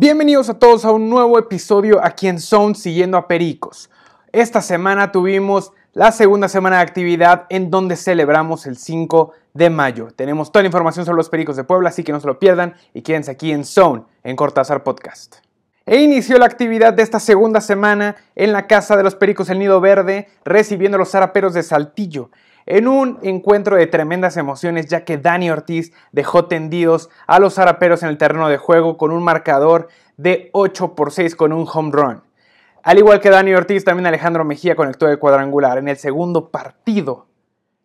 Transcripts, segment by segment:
Bienvenidos a todos a un nuevo episodio aquí en Zone siguiendo a Pericos. Esta semana tuvimos la segunda semana de actividad en donde celebramos el 5 de mayo. Tenemos toda la información sobre los Pericos de Puebla, así que no se lo pierdan y quédense aquí en Zone, en Cortázar Podcast. E inició la actividad de esta segunda semana en la casa de los Pericos El Nido Verde, recibiendo los zaraperos de Saltillo en un encuentro de tremendas emociones ya que Dani Ortiz dejó tendidos a los zaraperos en el terreno de juego con un marcador de 8 por 6 con un home run. Al igual que Dani Ortiz, también Alejandro Mejía conectó de cuadrangular. En el segundo partido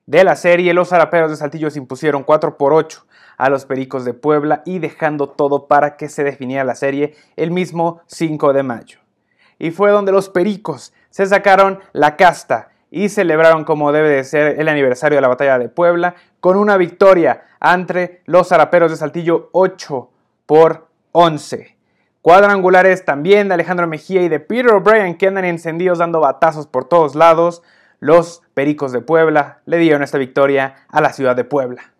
de la serie, los zaraperos de Saltillo se impusieron 4 por 8 a los Pericos de Puebla y dejando todo para que se definiera la serie el mismo 5 de mayo. Y fue donde los Pericos se sacaron la casta y celebraron como debe de ser el aniversario de la batalla de Puebla con una victoria ante los zaraperos de Saltillo 8 por 11. Cuadrangulares también de Alejandro Mejía y de Peter O'Brien que andan encendidos dando batazos por todos lados. Los Pericos de Puebla le dieron esta victoria a la ciudad de Puebla.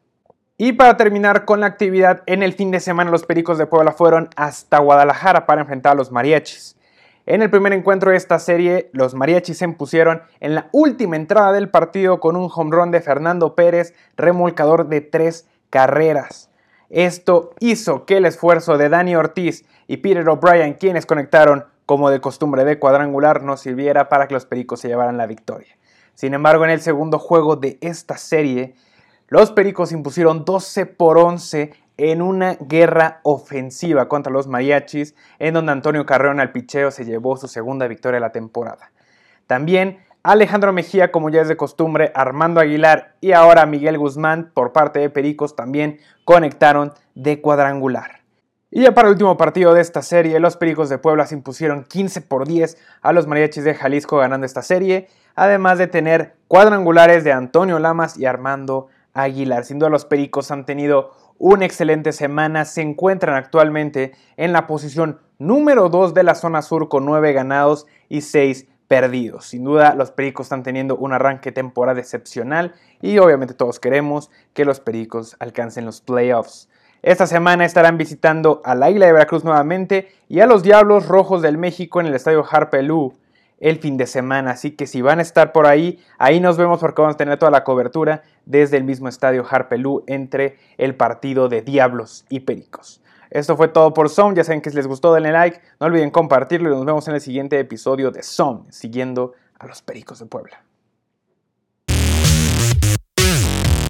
Y para terminar con la actividad, en el fin de semana los Pericos de Puebla fueron hasta Guadalajara para enfrentar a los mariachis. En el primer encuentro de esta serie, los mariachis se impusieron en la última entrada del partido con un home run de Fernando Pérez, remolcador de tres carreras. Esto hizo que el esfuerzo de Danny Ortiz y Peter O'Brien, quienes conectaron como de costumbre de cuadrangular, no sirviera para que los Pericos se llevaran la victoria. Sin embargo, en el segundo juego de esta serie, los Pericos impusieron 12 por 11 en una guerra ofensiva contra los mariachis, en donde Antonio Carreón al picheo se llevó su segunda victoria de la temporada. También Alejandro Mejía, como ya es de costumbre, Armando Aguilar y ahora Miguel Guzmán por parte de Pericos también conectaron de cuadrangular. Y ya para el último partido de esta serie, los Pericos de Puebla se impusieron 15 por 10 a los Mariachis de Jalisco ganando esta serie, además de tener cuadrangulares de Antonio Lamas y Armando Aguilar. Sin duda los Pericos han tenido una excelente semana. Se encuentran actualmente en la posición número 2 de la zona sur con 9 ganados y 6 perdidos. Sin duda los Pericos están teniendo un arranque temporada excepcional y obviamente todos queremos que los Pericos alcancen los playoffs. Esta semana estarán visitando a la Isla de Veracruz nuevamente y a los Diablos Rojos del México en el estadio Harpelú el fin de semana. Así que si van a estar por ahí, ahí nos vemos porque vamos a tener toda la cobertura desde el mismo estadio Harpelú entre el partido de Diablos y Pericos. Esto fue todo por Zone. Ya saben que si les gustó, denle like. No olviden compartirlo y nos vemos en el siguiente episodio de Zone, siguiendo a los Pericos de Puebla.